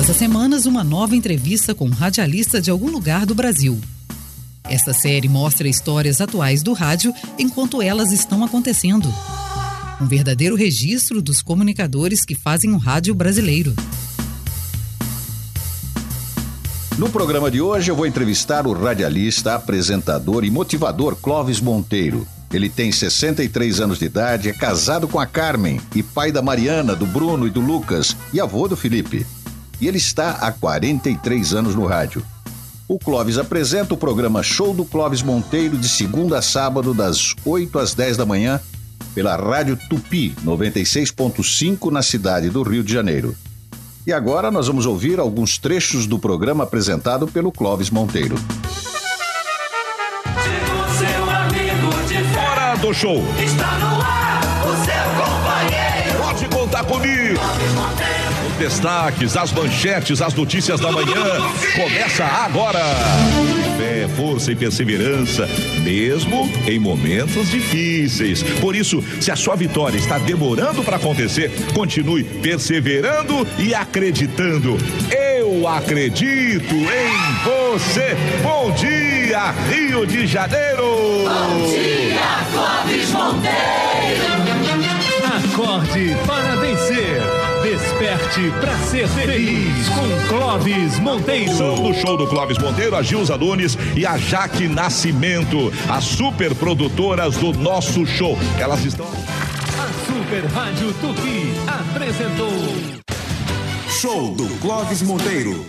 Todas as semanas, uma nova entrevista com um radialista de algum lugar do Brasil. Esta série mostra histórias atuais do rádio enquanto elas estão acontecendo. Um verdadeiro registro dos comunicadores que fazem o rádio brasileiro. No programa de hoje eu vou entrevistar o radialista, apresentador e motivador Clóvis Monteiro. Ele tem 63 anos de idade, é casado com a Carmen e pai da Mariana, do Bruno e do Lucas e avô do Felipe. E ele está há 43 anos no rádio. O Clóvis apresenta o programa Show do Clóvis Monteiro de segunda a sábado, das 8 às 10 da manhã, pela Rádio Tupi 96.5 na cidade do Rio de Janeiro. E agora nós vamos ouvir alguns trechos do programa apresentado pelo Clóvis Monteiro. Hora do show. Está no ar, o seu. Contar comigo. Os destaques, as manchetes, as notícias da manhã. Começa agora. Fé, força e perseverança, mesmo em momentos difíceis. Por isso, se a sua vitória está demorando para acontecer, continue perseverando e acreditando. Eu acredito em você. Bom dia, Rio de Janeiro. Bom dia, Clóvis Monteiro. Acorde para. Desperte para ser feliz com Clóvis Monteiro. São do show do Clóvis Monteiro, a Gilza Nunes e a Jaque Nascimento, as super produtoras do nosso show. Elas estão. A Super Rádio Tupi apresentou Show do Clóvis Monteiro.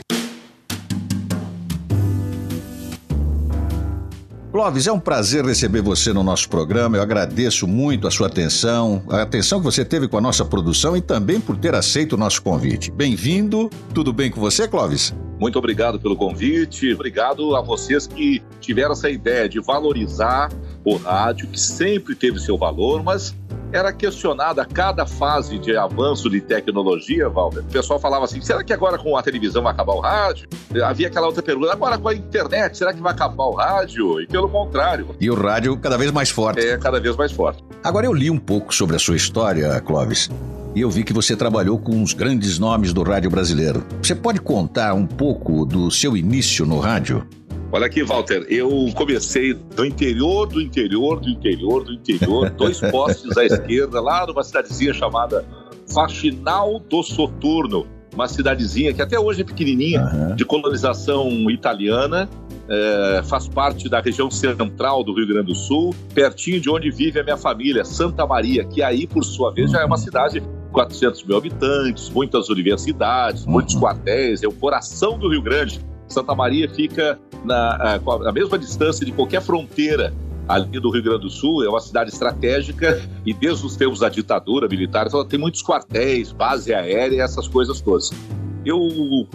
Clóvis, é um prazer receber você no nosso programa. Eu agradeço muito a sua atenção, a atenção que você teve com a nossa produção e também por ter aceito o nosso convite. Bem-vindo. Tudo bem com você, Clóvis? Muito obrigado pelo convite, obrigado a vocês que tiveram essa ideia de valorizar o rádio, que sempre teve seu valor, mas era questionada a cada fase de avanço de tecnologia, Walter. O pessoal falava assim: será que agora com a televisão vai acabar o rádio? Havia aquela outra pergunta: agora com a internet, será que vai acabar o rádio? E pelo contrário. E o rádio cada vez mais forte. É cada vez mais forte. Agora eu li um pouco sobre a sua história, Clóvis. E eu vi que você trabalhou com os grandes nomes do rádio brasileiro. Você pode contar um pouco do seu início no rádio? Olha aqui, Walter, eu comecei do interior, do interior, do interior, do interior, dois postes à esquerda, lá numa cidadezinha chamada Faxinal do Soturno, uma cidadezinha que até hoje é pequenininha, Aham. de colonização italiana, é, faz parte da região central do Rio Grande do Sul, pertinho de onde vive a minha família, Santa Maria, que aí, por sua vez, já é uma cidade de 400 mil habitantes, muitas universidades, muitos quartéis, é o coração do Rio Grande. Santa Maria fica na, a- mesma distância de qualquer fronteira ali do Rio Grande do Sul, é uma cidade estratégica e desde os tempos da ditadura militar, ela tem muitos quartéis, base aérea, essas coisas todas. Eu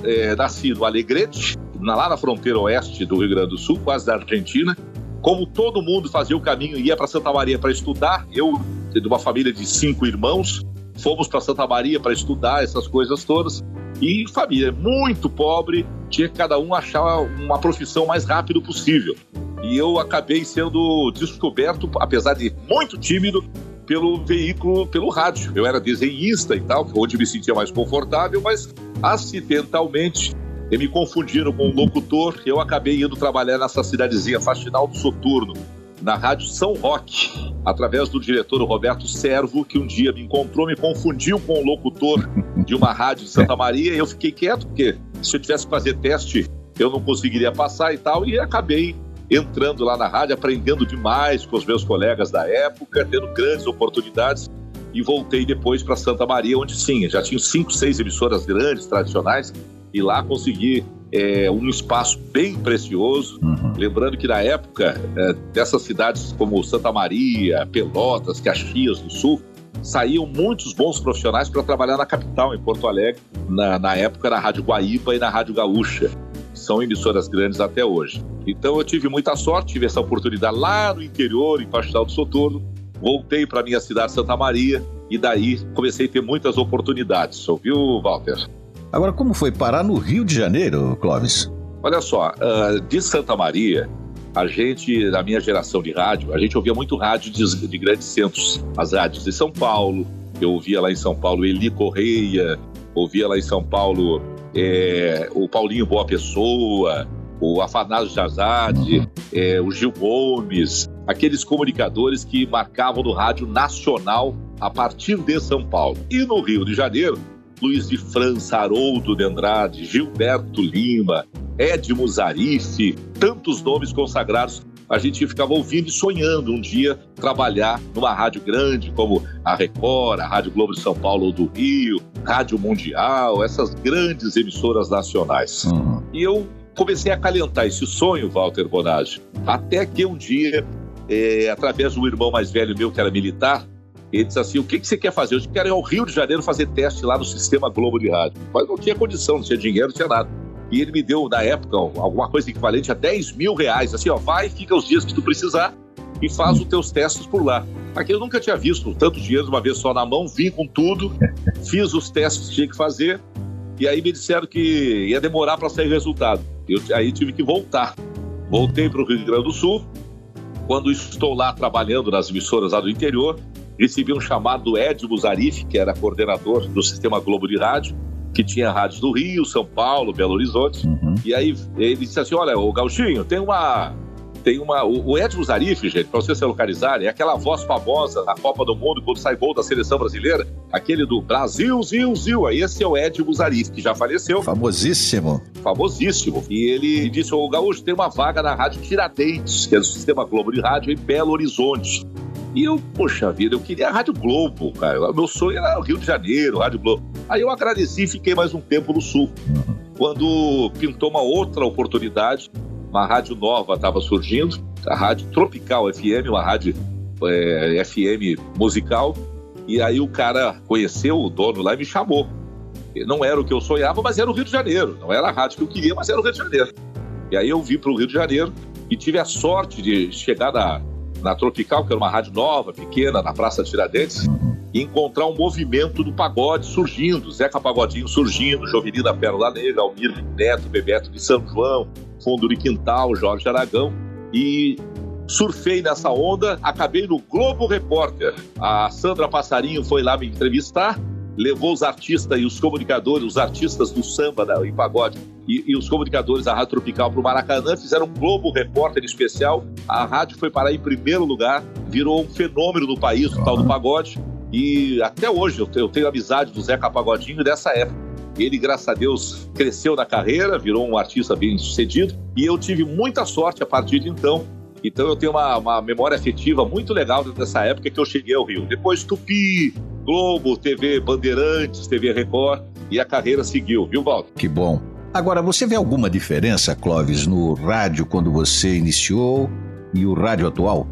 é, nasci no Alegrete, lá na fronteira oeste do Rio Grande do Sul, quase da Argentina. Como todo mundo fazia o caminho, ia para Santa Maria para estudar, eu, de uma família de cinco irmãos, fomos para Santa Maria para estudar essas coisas todas. E família muito pobre, tinha que cada um achar uma profissão o mais rápido possível. E eu acabei sendo descoberto, apesar de muito tímido, pelo veículo, pelo rádio. Eu era desenhista e tal, onde me sentia mais confortável, mas acidentalmente me confundiram com um locutor. Eu acabei indo trabalhar nessa cidadezinha Faxinal do Soturno, na Rádio São Roque, através do diretor Roberto Servo, que um dia me encontrou, me confundiu com um locutor de uma rádio de Santa Maria, e eu fiquei quieto, porque se eu tivesse que fazer teste, eu não conseguiria passar e tal, e acabei entrando lá na rádio, aprendendo demais com os meus colegas da época, tendo grandes oportunidades, e voltei depois para Santa Maria, onde sim, já tinha cinco, seis emissoras grandes, tradicionais, e lá consegui é, um espaço bem precioso. Lembrando que na época, é, dessas cidades como Santa Maria, Pelotas, Caxias do Sul, saíam muitos bons profissionais para trabalhar na capital, em Porto Alegre, na, na época na Rádio Guaíba e na Rádio Gaúcha. São emissoras grandes até hoje. Então eu tive muita sorte, tive essa oportunidade lá no interior, em Pastel do Soturno. Voltei para minha cidade, Santa Maria, e daí comecei a ter muitas oportunidades. Ouviu, Walter? Agora, como foi parar no Rio de Janeiro, Clóvis? Olha só, ah, de Santa Maria, a gente, na minha geração de rádio, a gente ouvia muito rádio de, de grandes centros. As rádios de São Paulo, eu ouvia lá em São Paulo Eli Correia, ouvia lá em São Paulo é, o Paulinho Boa Pessoa, o Afanásio Jazade, uhum. é, o Gil Gomes, aqueles comunicadores que marcavam no rádio nacional a partir de São Paulo. E no Rio de Janeiro, Luiz de França, Haroldo de Andrade, Gilberto Lima, Edmo Zarif, tantos nomes consagrados. A gente ficava ouvindo e sonhando um dia trabalhar numa rádio grande como a Record, a Rádio Globo de São Paulo ou do Rio, Rádio Mundial, essas grandes emissoras nacionais. Uhum. E eu comecei a calentar esse sonho, Walter Bonage, até que um dia, é, através do irmão mais velho meu, que era militar, ele disse assim: O que, que você quer fazer? Eu quero ir ao Rio de Janeiro fazer teste lá no Sistema Globo de Rádio. Mas não tinha condição, não tinha dinheiro, não tinha nada. E ele me deu, na época, alguma coisa equivalente a 10 mil reais. Assim, ó, vai, fica os dias que tu precisar e faz os teus testes por lá. Aqui eu nunca tinha visto tanto dinheiro de uma vez só na mão, vim com tudo, fiz os testes que tinha que fazer, e aí me disseram que ia demorar para sair resultado. Eu, aí tive que voltar. Voltei para o Rio Grande do Sul. Quando estou lá trabalhando nas emissoras lá do interior, recebi um chamado do Edmo Zarif, que era coordenador do Sistema Globo de Rádio, que tinha rádios do Rio, São Paulo, Belo Horizonte. Uhum. E aí ele disse assim: Olha, o Gauchinho, tem uma tem uma. O, Edmo Zarif, gente, para vocês se localizarem, é aquela voz famosa na Copa do Mundo, quando sai gol da seleção brasileira, aquele do Brasil, Zil, Zil. Aí esse é o Edmo Zarif, que já faleceu. Famosíssimo. Famosíssimo. E ele disse: Ô Gaúcho, tem uma vaga na Rádio Tiradentes, que é do Sistema Globo de Rádio, em Belo Horizonte. E eu, poxa vida, eu queria a Rádio Globo, cara. Meu sonho era o Rio de Janeiro, Rádio Globo. Aí eu agradeci e fiquei mais um tempo no Sul. Quando pintou uma outra oportunidade, uma rádio nova estava surgindo, a Rádio Tropical FM, uma rádio é, FM musical. E aí o cara conheceu o dono lá e me chamou. Não era o que eu sonhava, mas era o Rio de Janeiro. Não era a rádio que eu queria, mas era o Rio de Janeiro. E aí eu vim para o Rio de Janeiro e tive a sorte de chegar na, na Tropical, que era uma rádio nova, pequena, na Praça Tiradentes, e encontrar um movimento do pagode surgindo, Zeca Pagodinho surgindo, Jovenina Pérola Negra, Almir Neto, Bebeto de São João, Fundo de Quintal, Jorge Aragão, e surfei nessa onda, acabei no Globo Repórter. A Sandra Passarinho foi lá me entrevistar, levou os artistas e os comunicadores, os artistas do samba da, e pagode e, e, os comunicadores da Rádio Tropical para o Maracanã, fizeram um Globo Repórter especial. A rádio foi parar em primeiro lugar, virou um fenômeno no país, o tal do pagode. E até hoje eu tenho, eu tenho amizade do Zeca Pagodinho dessa época. Ele, graças a Deus, cresceu na carreira, virou um artista bem sucedido e eu tive muita sorte a partir de então. Então eu tenho uma, uma memória afetiva muito legal dessa época que eu cheguei ao Rio. Depois Tupi, Globo, TV Bandeirantes, TV Record e a carreira seguiu, viu, Walter? Que bom. Agora, você vê alguma diferença, Clóvis, no rádio quando você iniciou e o rádio atual?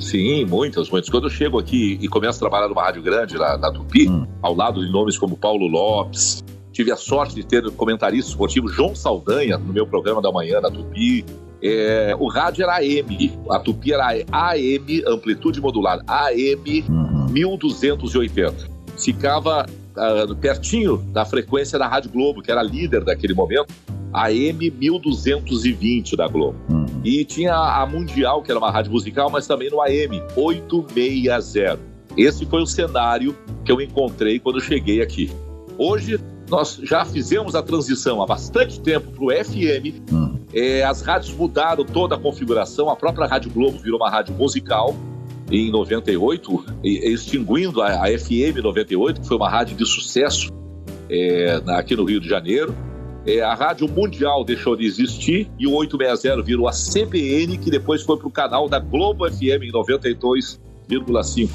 Sim, muitas, muitas. Quando eu chego aqui e começo a trabalhar numa rádio grande, na, na Tupi, hum. ao lado de nomes como Paulo Lopes, tive a sorte de ter comentarista esportivo João Saldanha no meu programa da manhã na Tupi. É, o rádio era AM, a Tupi era AM, amplitude modular, AM uhum. 1280. Ficava uh, pertinho da frequência da Rádio Globo, que era líder daquele momento, AM 1220 da Globo. Uhum. E tinha a Mundial, que era uma rádio musical, mas também no AM 860. Esse foi o cenário que eu encontrei quando cheguei aqui. Hoje nós já fizemos a transição há bastante tempo para o FM. Hum. É, as rádios mudaram toda a configuração. A própria Rádio Globo virou uma rádio musical em 98, extinguindo a, a FM 98, que foi uma rádio de sucesso é, aqui no Rio de Janeiro. É, a Rádio Mundial deixou de existir e o 860 virou a CBN, que depois foi para o canal da Globo FM em 92,5.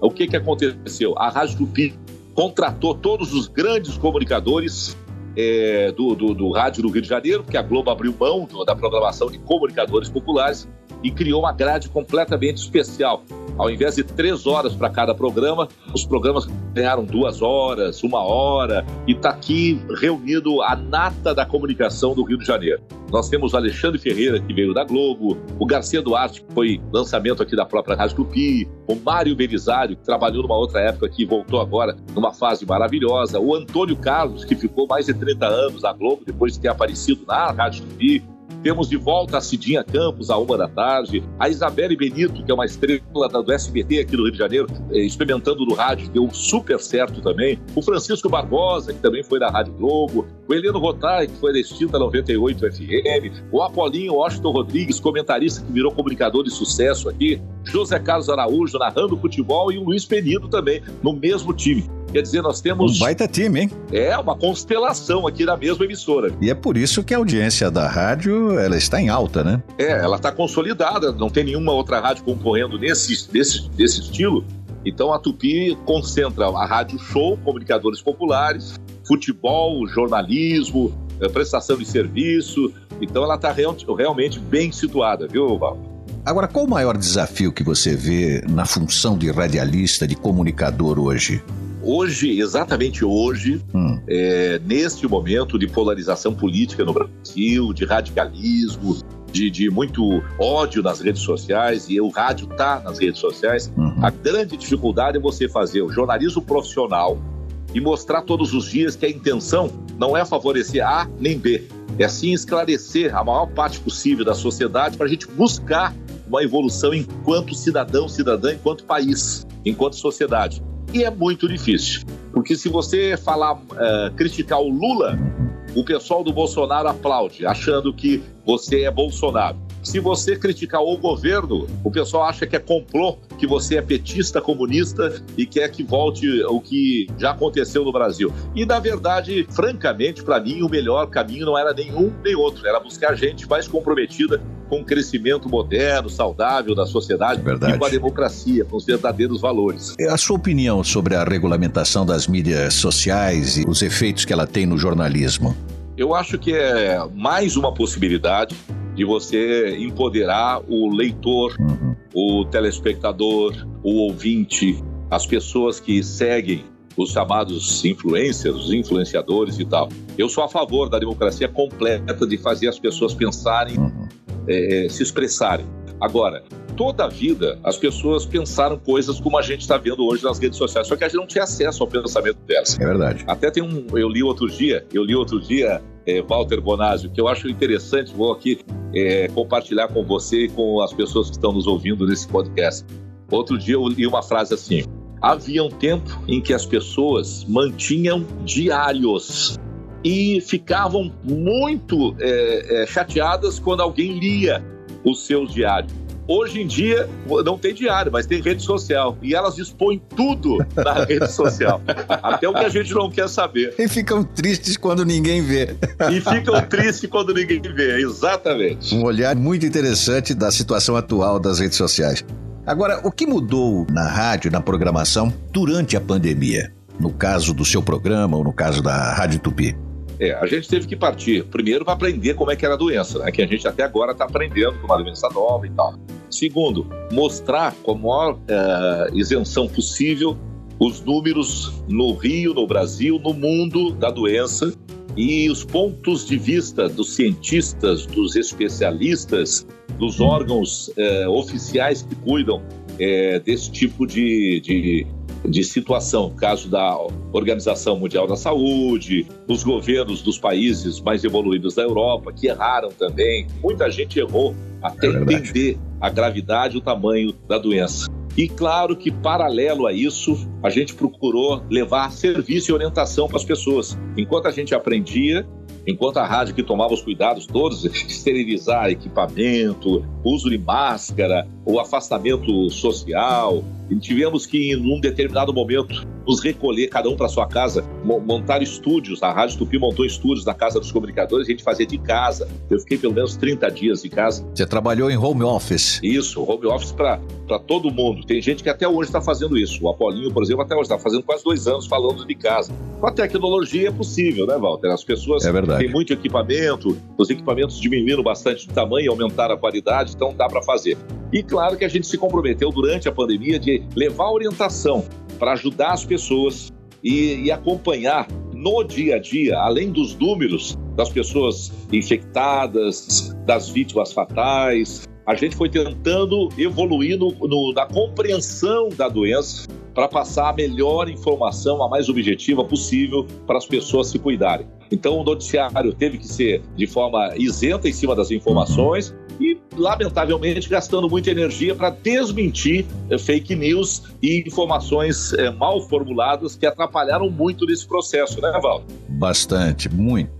O que, que aconteceu? A Rádio Tupi contratou todos os grandes comunicadores é, do, do, do, rádio do Rio de Janeiro, porque a Globo abriu mão da programação de comunicadores populares e criou uma grade completamente especial. Ao invés de três horas para cada programa, os programas ganharam duas horas, uma hora, e está aqui reunido a nata da comunicação do Rio de Janeiro. Nós temos o Alexandre Ferreira, que veio da Globo, o Garcia Duarte, que foi lançamento aqui da própria Rádio Tupi, o Mário Belisário, que trabalhou numa outra época que voltou agora numa fase maravilhosa, o Antônio Carlos, que ficou mais de 30 anos na Globo, depois de ter aparecido na Rádio Tupi, temos de volta a Cidinha Campos, à uma da tarde. A Isabelle Benito, que é uma estrela do SBT aqui no Rio de Janeiro, eh, experimentando no rádio, deu super certo também. O Francisco Barbosa, que também foi da Rádio Globo. o Heleno Rotari, que foi da extinta 98 FM, o Apolinho Washington Rodrigues, comentarista que virou comunicador de sucesso aqui, José Carlos Araújo narrando futebol e o Luiz Penido também, no mesmo time. Quer dizer, nós temos. Um baita time, hein? É, uma constelação aqui na mesma emissora. E é por isso que a audiência da rádio ela está em alta, né? É, ela está consolidada, não tem nenhuma outra rádio concorrendo nesse, nesse, nesse estilo. Então a Tupi concentra a rádio show, comunicadores populares, futebol, jornalismo, eh, prestação de serviço. Então ela está real, realmente bem situada, viu, Val? Agora, qual o maior desafio que você vê na função de radialista, de comunicador hoje? Hoje, exatamente hoje, hum. é, neste momento de polarização política no Brasil, de radicalismo, de, de, muito ódio nas redes sociais, e o rádio está nas redes sociais, uhum. a grande dificuldade é você fazer o jornalismo profissional e mostrar todos os dias que a intenção não é favorecer A nem B, é sim esclarecer a maior parte possível da sociedade para a gente buscar uma evolução enquanto cidadão, cidadã, enquanto país, enquanto sociedade. E é muito difícil, porque se você falar, uh, criticar o Lula, o pessoal do Bolsonaro aplaude, achando que você é Bolsonaro. Se você criticar o governo, o pessoal acha que é complô, que você é petista, comunista e quer que volte o que já aconteceu no Brasil. E, na verdade, francamente, para mim, o melhor caminho não era nenhum nem outro, era buscar gente mais comprometida com o crescimento moderno, saudável da sociedade verdade. e com a democracia, com os verdadeiros valores. A sua opinião sobre a regulamentação das mídias sociais e os efeitos que ela tem no jornalismo? Eu acho que é mais uma possibilidade de você empoderar o leitor, uhum. o telespectador, o ouvinte, as pessoas que seguem os chamados influencers, os influenciadores e tal. Eu sou a favor da democracia completa de fazer as pessoas pensarem, uhum. é, se expressarem. Agora, toda a vida as pessoas pensaram coisas como a gente está vendo hoje nas redes sociais, só que a gente não tinha acesso ao pensamento delas. É verdade. Até tem um, eu li outro dia, eu li outro dia é, Walter Bonásio, que eu acho interessante, vou aqui é, compartilhar com você e com as pessoas que estão nos ouvindo nesse podcast. Outro dia eu li uma frase assim: havia um tempo em que as pessoas mantinham diários e ficavam muito é, é chateadas quando alguém lia os seus diários. Hoje em dia, não tem diário, mas tem rede social. E elas expõem tudo na rede social. Até o que a gente não quer saber. E ficam tristes quando ninguém vê. E ficam tristes quando ninguém vê, exatamente. Um olhar muito interessante da situação atual das redes sociais. Agora, o que mudou na rádio, na programação, durante a pandemia? No caso do seu programa ou no caso da Rádio Tupi? É, a gente teve que partir primeiro para aprender como é que era a doença, né? que a gente até agora está aprendendo com uma doença nova e tal. Segundo, mostrar com a maior é, isenção possível os números no Rio, no Brasil, no mundo da doença e os pontos de vista dos cientistas, dos especialistas, dos órgãos é, oficiais que cuidam é, desse tipo de, de de situação, caso da Organização Mundial da Saúde, os governos dos países mais evoluídos da Europa, que erraram também. Muita gente errou até é entender a gravidade e o tamanho da doença. E claro que, paralelo a isso, a gente procurou levar serviço e orientação para as pessoas. Enquanto a gente aprendia, enquanto a rádio que tomava os cuidados todos, esterilizar equipamento, uso de máscara, o afastamento social, e tivemos que, em um determinado momento, nos recolher, cada um para sua casa, montar estúdios. A Rádio Tupi montou estúdios na Casa dos Comunicadores, a gente fazia de casa. Eu fiquei pelo menos 30 dias em casa. Você trabalhou em home office? Isso, home office para todo mundo. Tem gente que até hoje está fazendo isso. O Apolinho, por exemplo, até hoje está fazendo quase dois anos falando de casa. Com a tecnologia é possível, né, Walter? As pessoas é têm muito equipamento, os equipamentos diminuíram bastante de tamanho aumentaram a qualidade, então dá para fazer. E claro que a gente se comprometeu durante a pandemia de levar orientação para ajudar as pessoas e, e, acompanhar no dia a dia, além dos números das pessoas infectadas, das vítimas fatais. A gente foi tentando evoluir no, no, na compreensão da doença para passar a melhor informação, a mais objetiva possível para as pessoas se cuidarem. Então, o noticiário teve que ser de forma isenta em cima das informações e, lamentavelmente, gastando muita energia para desmentir eh, fake news e informações eh, mal formuladas que atrapalharam muito nesse processo, né, Val? Bastante, muito.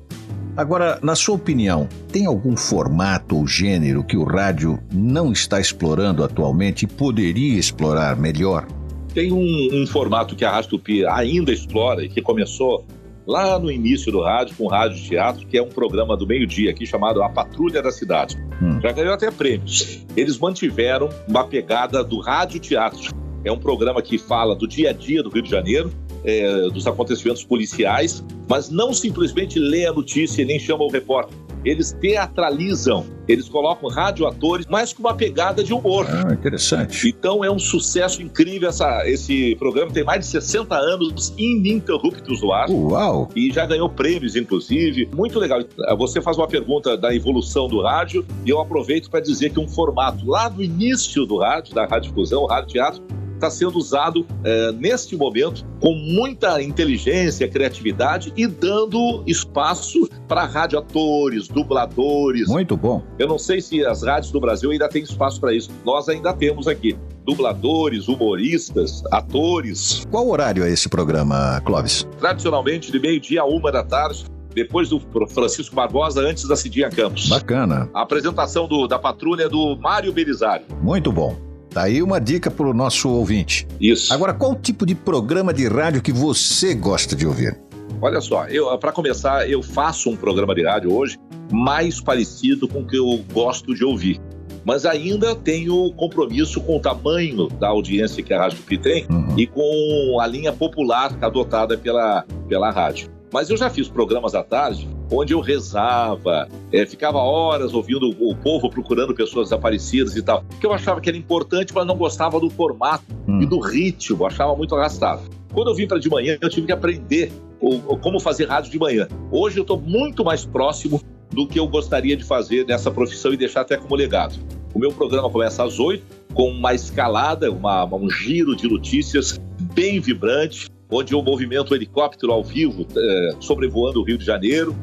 Agora, na sua opinião, tem algum formato ou gênero que o rádio não está explorando atualmente e poderia explorar melhor? Tem um, um formato que a Rádio Tupi ainda explora e que começou lá no início do rádio, com o Rádio Teatro, que é um programa do meio-dia aqui chamado A Patrulha da Cidade. Hum. Já ganhou até prêmios. Eles mantiveram uma pegada do Rádio Teatro. É um programa que fala do dia a dia do Rio de Janeiro, é, dos acontecimentos policiais, mas não simplesmente lê a notícia e nem chama o repórter. Eles teatralizam, eles colocam radioatores, mas com uma pegada de humor. Ah, interessante. Então é um sucesso incrível essa, esse programa. Tem mais de 60 anos ininterruptos no ar. Uau! E já ganhou prêmios, inclusive. Muito legal. Você faz uma pergunta da evolução do rádio e eu aproveito para dizer que um formato lá do início do rádio, da Rádio Fusão, o Rádio Teatro, está sendo usado é, neste momento com muita inteligência, criatividade e dando espaço para radioatores, dubladores. Muito bom. Eu não sei se as rádios do Brasil ainda têm espaço para isso. Nós ainda temos aqui dubladores, humoristas, atores. Qual horário é esse programa, Clóvis? Tradicionalmente, de meio-dia a uma da tarde, depois do Francisco Barbosa, antes da Cidinha Campos. Bacana. A apresentação do, da patrulha é do Mário Belisário. Muito bom. Tá aí uma dica para o nosso ouvinte. Isso. Agora, qual tipo de programa de rádio que você gosta de ouvir? Olha só, eu para começar, eu faço um programa de rádio hoje mais parecido com o que eu gosto de ouvir. Mas ainda tenho compromisso com o tamanho da audiência que a Rádio Tupi tem uhum. e com a linha popular adotada pela, pela rádio. Mas eu já fiz programas à tarde onde eu rezava, é, ficava horas ouvindo o povo procurando pessoas desaparecidas e tal, que eu achava que era importante, mas não gostava do formato hum. e do ritmo, achava muito arrastado. Quando eu vim para de manhã, eu tive que aprender o, o, como fazer rádio de manhã. Hoje eu estou muito mais próximo do que eu gostaria de fazer nessa profissão e deixar até como legado. O meu programa começa às oito, com uma escalada, uma, um giro de notícias bem vibrante, onde eu movimento o helicóptero ao vivo, é, sobrevoando o Rio de Janeiro,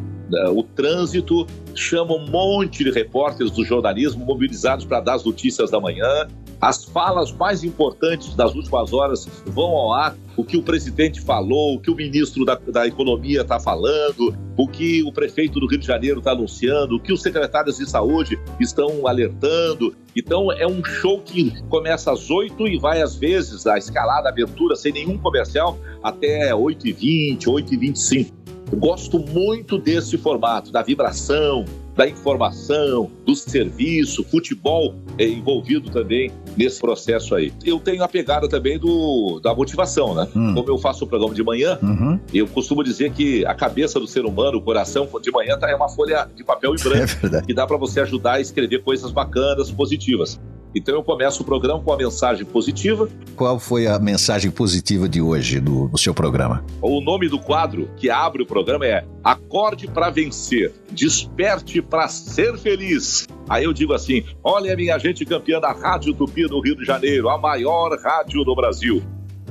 o trânsito, chama um monte de repórteres do jornalismo mobilizados para dar as notícias da manhã. As falas mais importantes das últimas horas vão ao ar. O que o presidente falou, o que o ministro da, da Economia está falando, o que o prefeito do Rio de Janeiro está anunciando, o que os secretários de saúde estão alertando. Então é um show que começa às 8 e vai às vezes, a escalada, a abertura, sem nenhum comercial, até 8h20, 8h25. Gosto muito desse formato, da vibração, da informação, do serviço, futebol é envolvido também nesse processo aí. Eu tenho a pegada também do, da motivação, né? Hum. Como eu faço o programa de manhã, uhum. eu costumo dizer que a cabeça do ser humano, o coração de manhã tá, é uma folha de papel em branco, é que dá para você ajudar a escrever coisas bacanas, positivas. Então eu começo o programa com uma mensagem positiva. Qual foi a mensagem positiva de hoje do, do seu programa? O nome do quadro que abre o programa é Acorde para Vencer, Desperte para Ser Feliz. Aí eu digo assim: olha, minha gente campeã da Rádio Tupi do Rio de Janeiro, a maior rádio do Brasil.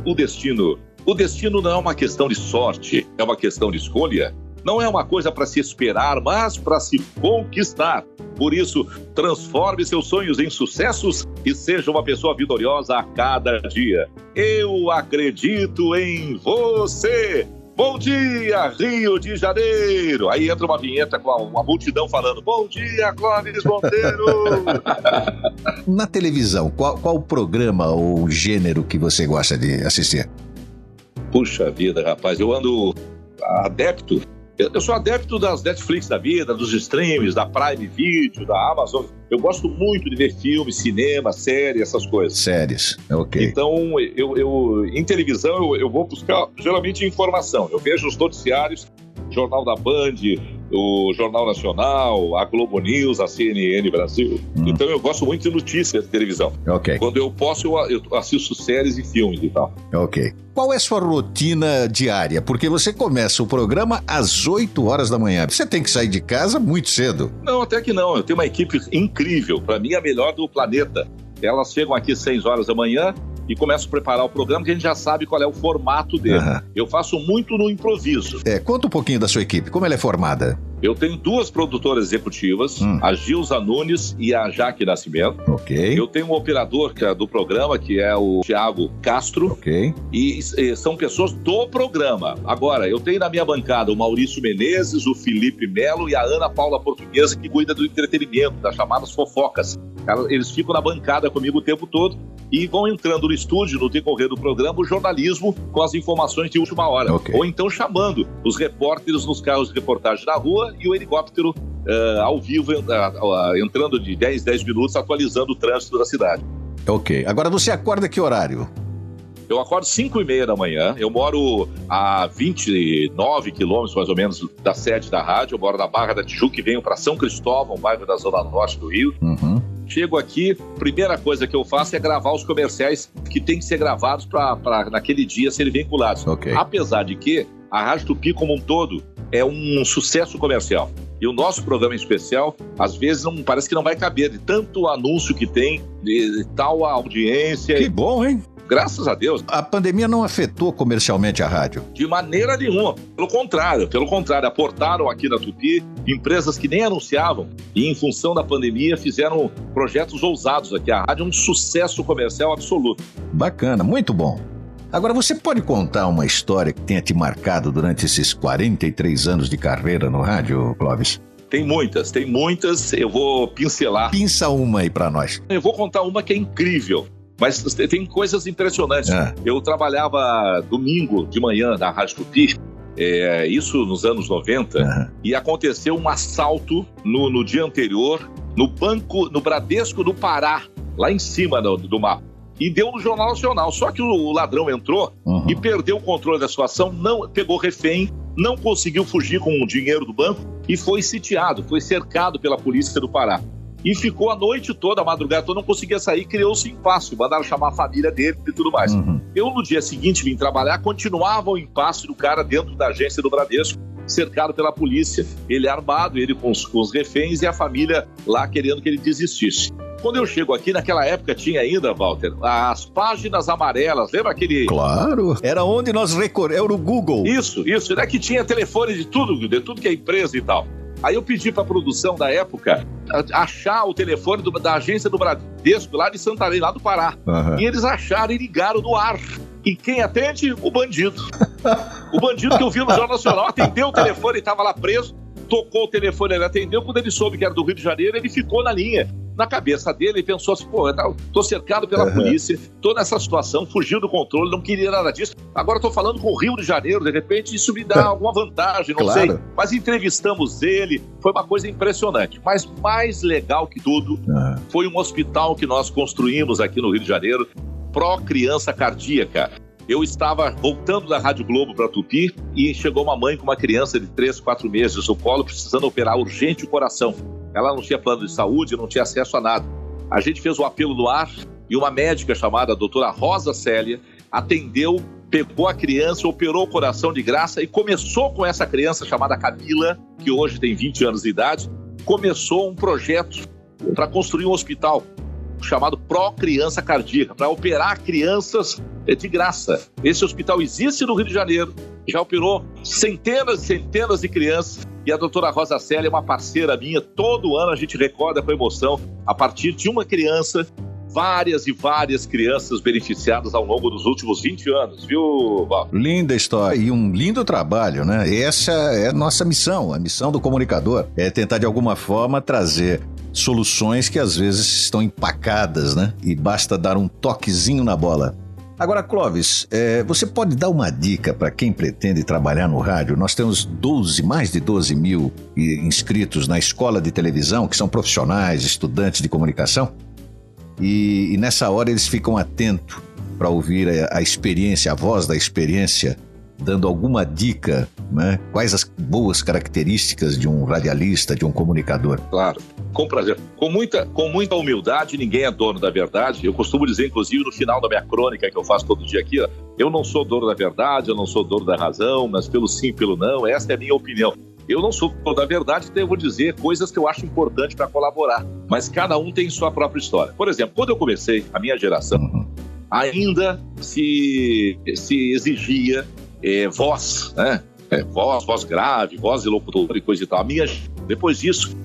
O destino. O destino não é uma questão de sorte, é uma questão de escolha não é uma coisa para se esperar, mas para se conquistar. Por isso, transforme seus sonhos em sucessos e seja uma pessoa vitoriosa a cada dia. Eu acredito em você! Bom dia, Rio de Janeiro! Aí entra uma vinheta com uma multidão falando: Bom dia, Clóvis Monteiro! Na televisão, qual, qual programa ou gênero que você gosta de assistir? Puxa vida, rapaz, eu ando adepto eu, eu, sou adepto das Netflix da vida, dos streams, da Prime Video, da Amazon. Eu gosto muito de ver filmes, cinema, séries, essas coisas. Séries, ok. Então, eu, eu em televisão, eu, eu vou buscar geralmente informação. Eu vejo os noticiários, Jornal da Band, o Jornal Nacional, a Globo News, a CNN Brasil. Hum. Então eu gosto muito de notícias de televisão. Ok. Quando eu posso, eu, eu assisto séries e filmes e tal. Ok. Qual é a sua rotina diária? Porque você começa o programa às 8 horas da manhã. Você tem que sair de casa muito cedo. Não, até que não. Eu tenho uma equipe incrível. Para mim, a melhor do planeta. Elas chegam aqui às 6 horas da manhã, e começo a preparar o programa que a gente já sabe qual é o formato dele. Uhum. Eu faço muito no improviso. É, conta um pouquinho da sua equipe, como ela é formada? Eu tenho duas produtoras executivas, Hum. a Gilza Nunes e a Jaque Nascimento. Ok. Eu tenho um operador é do programa, que é o Thiago Castro, Ok. e, eh, são pessoas do programa. Agora, eu tenho na minha bancada o Maurício Menezes, o Felipe Melo e a Ana Paula Portuguesa, que cuida do entretenimento, das chamadas fofocas. Cara, Eles ficam na bancada comigo o tempo todo e vão entrando no estúdio, no decorrer do programa, o jornalismo com as informações de última hora. Ok. Ou então chamando os repórteres nos carros de reportagem na rua e o helicóptero eh, ao vivo, ah, entrando de 10, 10 minutos, atualizando o trânsito da cidade. Ok. Agora você acorda que horário? Eu acordo 5 e meia da manhã. Eu moro a 29 quilômetros, mais ou menos, da sede da rádio. Eu moro na Barra da Tijuca e venho para São Cristóvão, bairro da Zona Norte do Rio. Uhum. Chego aqui, primeira coisa que eu faço é gravar os comerciais que tem que ser gravados para naquele dia serem vinculados. Ok. Apesar de que a Rádio Tupi como um todo é um sucesso comercial. E o nosso programa em especial, às vezes, não, parece que não vai caber de tanto anúncio que tem, de tal audiência. Que bom, hein? Graças a Deus, A pandemia não afetou comercialmente a rádio. de maneira nenhuma. Pelo contrário, pelo contrário, aportaram aqui na Tupi empresas que nem anunciavam e, em função da pandemia, fizeram projetos ousados aqui. A rádio é um sucesso comercial absoluto. Bacana, muito bom. Agora, você pode contar uma história que tenha te marcado durante esses 43 anos de carreira no rádio, Clóvis? Tem muitas, tem muitas. Eu vou pincelar. Pinça uma aí pra nós. Eu vou contar uma que é incrível. Mas tem coisas impressionantes. Ah. Eu trabalhava domingo de manhã na Rádio Tupi, é, isso nos anos 90, Aham. e aconteceu um assalto no, no dia anterior no banco, no Bradesco do Pará, lá em cima do, do mapa. E deu no Jornal Nacional. Só que o ladrão entrou Uhum. e perdeu o controle da situação, não pegou refém, não conseguiu fugir com o dinheiro do banco e foi sitiado, foi cercado pela polícia do Pará. E ficou a noite toda, a madrugada toda, não conseguia sair, criou-se impasse, mandaram chamar a família dele e tudo mais. Uhum. Eu, no dia seguinte, vim trabalhar, continuava o impasse do cara dentro da agência do Bradesco, cercado pela polícia, ele armado, ele com os, com os reféns e a família lá querendo que ele desistisse. Quando eu chego aqui, naquela época tinha ainda, Walter, as páginas amarelas, lembra aquele... Claro. Era onde nós recorremos. Era o Google. Isso, isso, né? Que tinha telefone de tudo, de tudo que é empresa e tal. Aí eu pedi para a produção da época achar o telefone do- da agência do Bradesco, lá de Santarém, lá do Pará. Aham. E eles acharam e ligaram no ar. E quem atende? O bandido. O bandido que eu vi no Jornal Nacional atendeu o telefone, estava lá preso, tocou o telefone, ele atendeu. Quando ele soube que era do Rio de Janeiro, ele ficou na linha. Na cabeça dele, ele pensou assim: pô, eu tô cercado pela Uhum. polícia, tô nessa situação, fugiu do controle, não queria nada disso. Agora tô falando com o Rio de Janeiro, de repente isso me dá alguma vantagem, não Claro. sei. Mas entrevistamos ele, foi uma coisa impressionante. Mas mais legal que tudo Aham. foi um hospital que nós construímos aqui no Rio de Janeiro, pró criança cardíaca. Eu estava voltando da Rádio Globo para Tupi e chegou uma mãe com uma criança de 3, 4 meses no colo, precisando operar urgente o coração. Ela não tinha plano de saúde, não tinha acesso a nada. A gente fez o apelo no ar e uma médica chamada doutora Rosa Célia atendeu, pegou a criança, operou o coração de graça e começou com essa criança chamada Camila, que hoje tem 20 anos de idade, começou um projeto para construir um hospital chamado Pro Criança Cardíaca, para operar crianças eh, de graça. Esse hospital existe no Rio de Janeiro, já operou centenas e centenas de crianças. E a doutora Rosa Célia é uma parceira minha. Todo ano a gente recorda com emoção, a partir de uma criança, várias e várias crianças beneficiadas ao longo dos últimos 20 anos, viu, Val? Linda história e um lindo trabalho, né? Essa é a nossa missão, a missão do comunicador. É tentar de alguma forma trazer soluções que às vezes estão empacadas, né? E basta dar um toquezinho na bola. Agora, Clóvis, é, você pode dar uma dica para quem pretende trabalhar no rádio? Nós temos 12, mais de 12 mil inscritos na escola de televisão, que são profissionais, estudantes de comunicação. E, e nessa hora eles ficam atentos para ouvir a, a experiência, a voz da experiência, dando alguma dica, né? Quais as boas características de um radialista, de um comunicador? Claro, com prazer. Com muita, com muita humildade, ninguém é dono da verdade. Eu costumo dizer, inclusive, no final da minha crônica que eu faço todo dia aqui, ó, eu não sou dono da verdade, eu não sou dono da razão, mas pelo sim, pelo não, essa é a minha opinião. Eu não sou dono da verdade, então eu vou dizer coisas que eu acho importante para colaborar. Mas cada um tem sua própria história. Por exemplo, quando eu comecei, a minha geração, Uhum. ainda se, se exigia eh, voz, né? é, voz, voz grave, voz de locutor e coisa e tal. A minha, depois disso,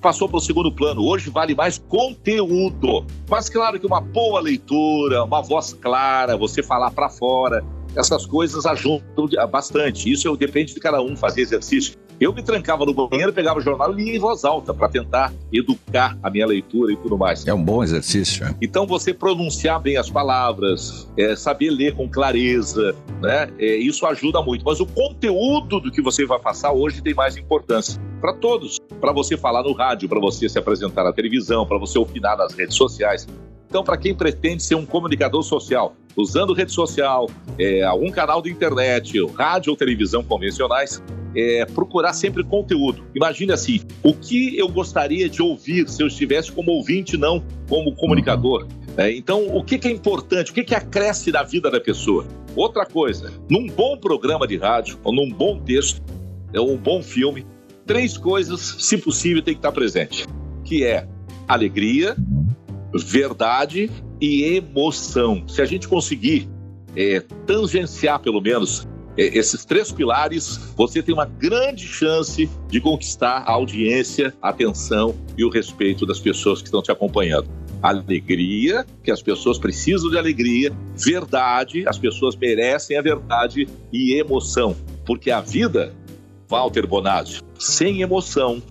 passou para o segundo plano. Hoje vale mais conteúdo. Mas claro que uma boa leitura, uma voz clara, você falar para fora, essas coisas ajudam bastante. Isso depende de cada um fazer exercício. Eu me trancava no banheiro, pegava o jornal e lia em voz alta para tentar educar a minha leitura e tudo mais. É um bom exercício. É. Então você pronunciar bem as palavras, é, saber ler com clareza, né? É, isso ajuda muito. Mas o conteúdo do que você vai passar hoje tem mais importância para todos. Para você falar no rádio, para você se apresentar na televisão, para você opinar nas redes sociais. Então, para quem pretende ser um comunicador social, usando rede social, é, algum canal de internet, rádio ou televisão convencionais, é, procurar sempre conteúdo. Imagine assim: o que eu gostaria de ouvir se eu estivesse como ouvinte, não como comunicador. É, então, o que, que, é importante? O que, que acresce na vida da pessoa? Outra coisa, num bom programa de rádio, ou num bom texto, ou um bom filme, três coisas, se possível, tem que estar presente, que é alegria, verdade e emoção. Se a gente conseguir é, tangenciar, pelo menos, é, esses três pilares, você tem uma grande chance de conquistar a audiência, a atenção e o respeito das pessoas que estão te acompanhando. Alegria, que as pessoas precisam de alegria, verdade, as pessoas merecem a verdade e emoção, porque a vida, Walter Bonazzi, sem emoção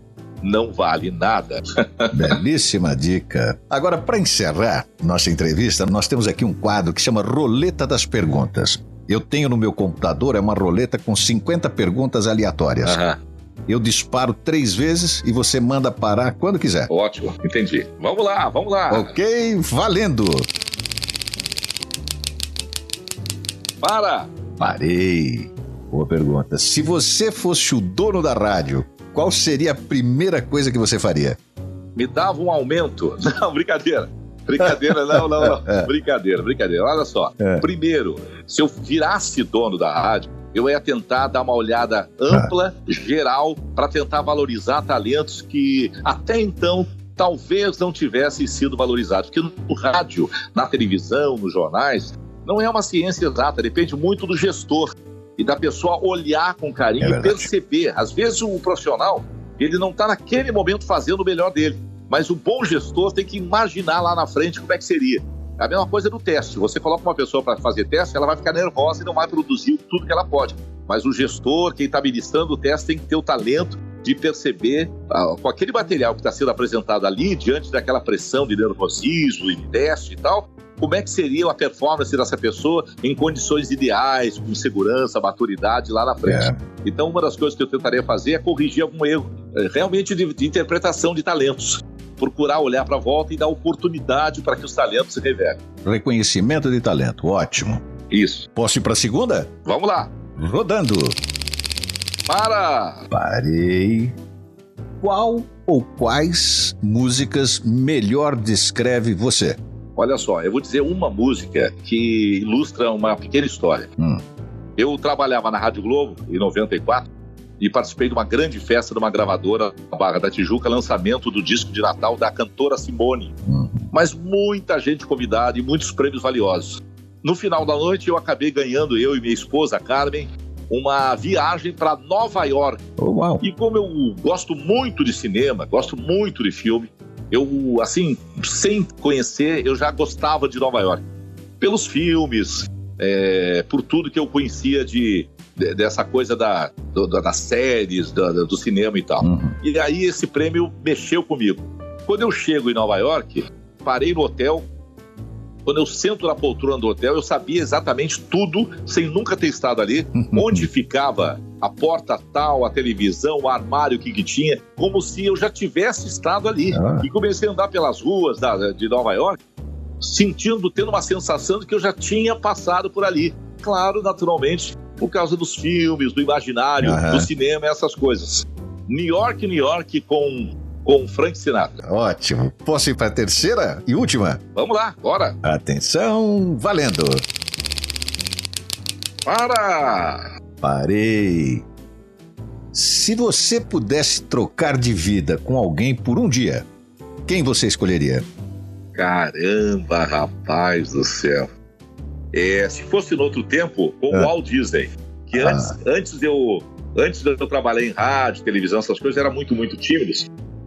não vale nada. Belíssima dica. Agora, para encerrar nossa entrevista, nós temos aqui um quadro que chama Roleta das Perguntas. Eu tenho no meu computador é uma roleta com 50 perguntas aleatórias. Aham. Eu disparo três vezes e você manda parar quando quiser. Ótimo, entendi. Vamos lá, vamos lá. Ok, valendo. Para. Parei. Boa pergunta. Se você fosse o dono da rádio, qual seria a primeira coisa que você faria? Me dava um aumento. Não, brincadeira. Brincadeira, não, não, não. É. Brincadeira, brincadeira. Olha só. É. Primeiro, se eu virasse dono da rádio, eu ia tentar dar uma olhada ampla, ah. geral, para tentar valorizar talentos que até então talvez não tivessem sido valorizados. Porque no rádio, na televisão, nos jornais, não é uma ciência exata, depende muito do gestor e da pessoa olhar com carinho é e perceber. Às vezes o profissional, ele não está naquele momento fazendo o melhor dele, mas o bom gestor tem que imaginar lá na frente como é que seria. É a mesma coisa do teste. Você coloca uma pessoa para fazer teste, ela vai ficar nervosa e não vai produzir tudo que ela pode. Mas o gestor, quem está ministrando o teste, tem que ter o talento de perceber ah, com aquele material que está sendo apresentado ali, diante daquela pressão de nervosismo e de teste e tal, como é que seria a performance dessa pessoa em condições ideais, com segurança, maturidade lá na frente. É. Então, uma das coisas que eu tentaria fazer é corrigir algum erro, é, realmente de, de interpretação de talentos. Procurar olhar para a volta e dar oportunidade para que os talentos se revelem. Reconhecimento de talento, ótimo. Isso. Posso ir para a segunda? Vamos lá. Rodando. Para! Parei. Qual ou quais músicas melhor descreve você? Olha só, eu vou dizer uma música que ilustra uma pequena história. Hum. Eu trabalhava na Rádio Globo em 94 e participei de uma grande festa de uma gravadora na Barra da Tijuca, lançamento do disco de Natal da cantora Simone. Hum. Mas muita gente convidada e muitos prêmios valiosos. No final da noite, eu acabei ganhando, eu e minha esposa, Carmen, uma viagem para Nova York. Oh, e como eu gosto muito de cinema, gosto muito de filme, eu, assim, sem conhecer, eu já gostava de Nova York. Pelos filmes, é, por tudo que eu conhecia de, de dessa coisa da, do, das séries, do, do, cinema e tal. Uhum. E aí esse prêmio mexeu comigo. Quando eu chego em Nova York, parei no hotel, quando eu sento na poltrona do hotel, eu sabia exatamente tudo, sem nunca ter estado ali, onde ficava a porta tal, a televisão, o armário que, que tinha, como se eu já tivesse estado ali. Ah. E comecei a andar pelas ruas da, de Nova York, sentindo, tendo uma sensação de que eu já tinha passado por ali. Claro, naturalmente, por causa dos filmes, do imaginário, do cinema, essas coisas. New York, New York com com Frank Sinatra. Ótimo. Posso ir para a terceira e última? Vamos lá, bora. Atenção, valendo. Para! Parei. Se você pudesse trocar de vida com alguém por um dia, quem você escolheria? Caramba, rapaz do céu. É, se fosse no outro tempo, com o ah. Walt Disney Porque ah. antes, antes de eu antes de eu trabalhar em rádio, televisão, essas coisas, era muito, muito tímido,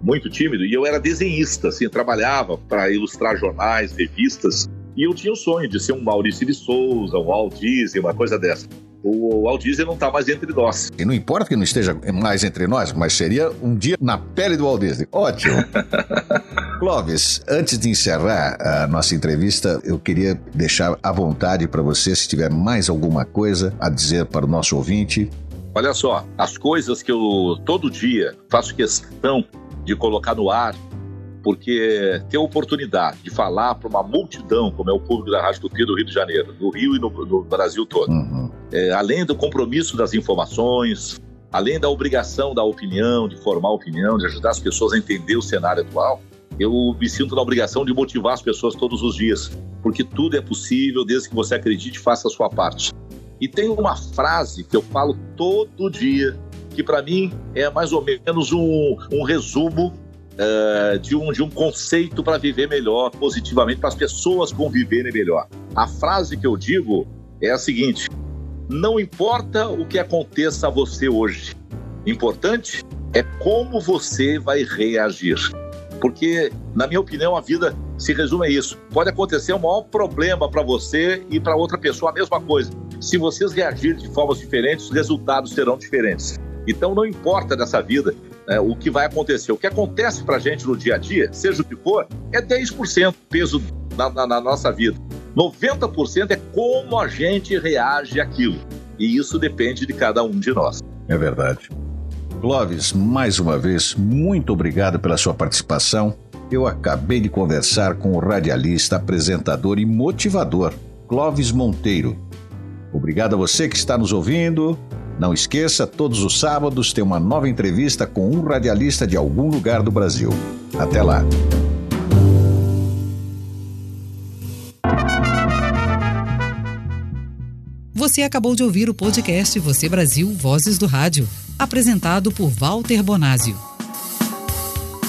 muito tímido, e eu era desenhista, assim, trabalhava para ilustrar jornais, revistas, e eu tinha o sonho de ser um Maurício de Souza, um Walt Disney, uma coisa dessa o Walt Disney não está mais entre nós. E não importa que não esteja mais entre nós, mas seria um dia na pele do Walt Disney. Ótimo. Clóvis, antes de encerrar a nossa entrevista, eu queria deixar à vontade para você, se tiver mais alguma coisa a dizer para o nosso ouvinte. Olha só, as coisas que eu todo dia faço questão de colocar no ar porque ter a oportunidade de falar para uma multidão, como é o público da Rádio Tupi do Rio de Janeiro, no Rio e no, no Brasil todo, uhum. é, além do compromisso das informações, além da obrigação da opinião, de formar opinião, de ajudar as pessoas a entender o cenário atual, eu me sinto na obrigação de motivar as pessoas todos os dias, porque tudo é possível desde que você acredite e faça a sua parte. E tem uma frase que eu falo todo dia, que para mim é mais ou menos um, um resumo uh, de, um, de um conceito para viver melhor, positivamente, para as pessoas conviverem melhor. A frase que eu digo é a seguinte: não importa o que aconteça a você hoje, importante é como você vai reagir. Porque, na minha opinião, a vida se resume a isso. Pode acontecer um maior problema para você e para outra pessoa a mesma coisa. Se vocês reagirem de formas diferentes, os resultados serão diferentes. Então, não importa dessa vida é, o que vai acontecer. O que acontece para a gente no dia a dia, seja o que for, é 10% peso na, na, na nossa vida. 90% é como a gente reage àquilo. E isso depende de cada um de nós. É verdade. Clóvis, mais uma vez, muito obrigado pela sua participação. Eu acabei de conversar com o radialista, apresentador e motivador, Clóvis Monteiro. Obrigado a você que está nos ouvindo. Não esqueça, todos os sábados tem uma nova entrevista com um radialista de algum lugar do Brasil. Até lá. Você acabou de ouvir o podcast Você Brasil Vozes do Rádio, apresentado por Walter Bonásio.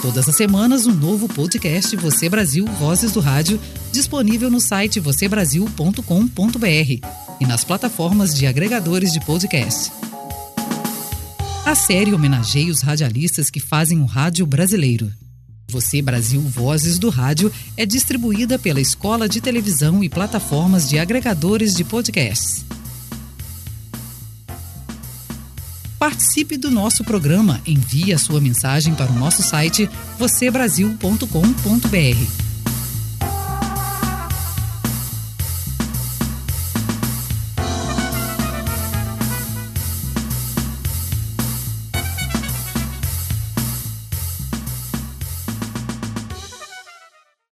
Todas as semanas, um novo podcast Você Brasil Vozes do Rádio, disponível no site vocêbrasil.com.br e nas plataformas de agregadores de podcast. A série homenageia os radialistas que fazem o rádio brasileiro. Você Brasil Vozes do Rádio é distribuída pela Escola de Televisão e plataformas de agregadores de podcasts. Participe do nosso programa. Envie a sua mensagem para o nosso site vocêbrasil.com.br.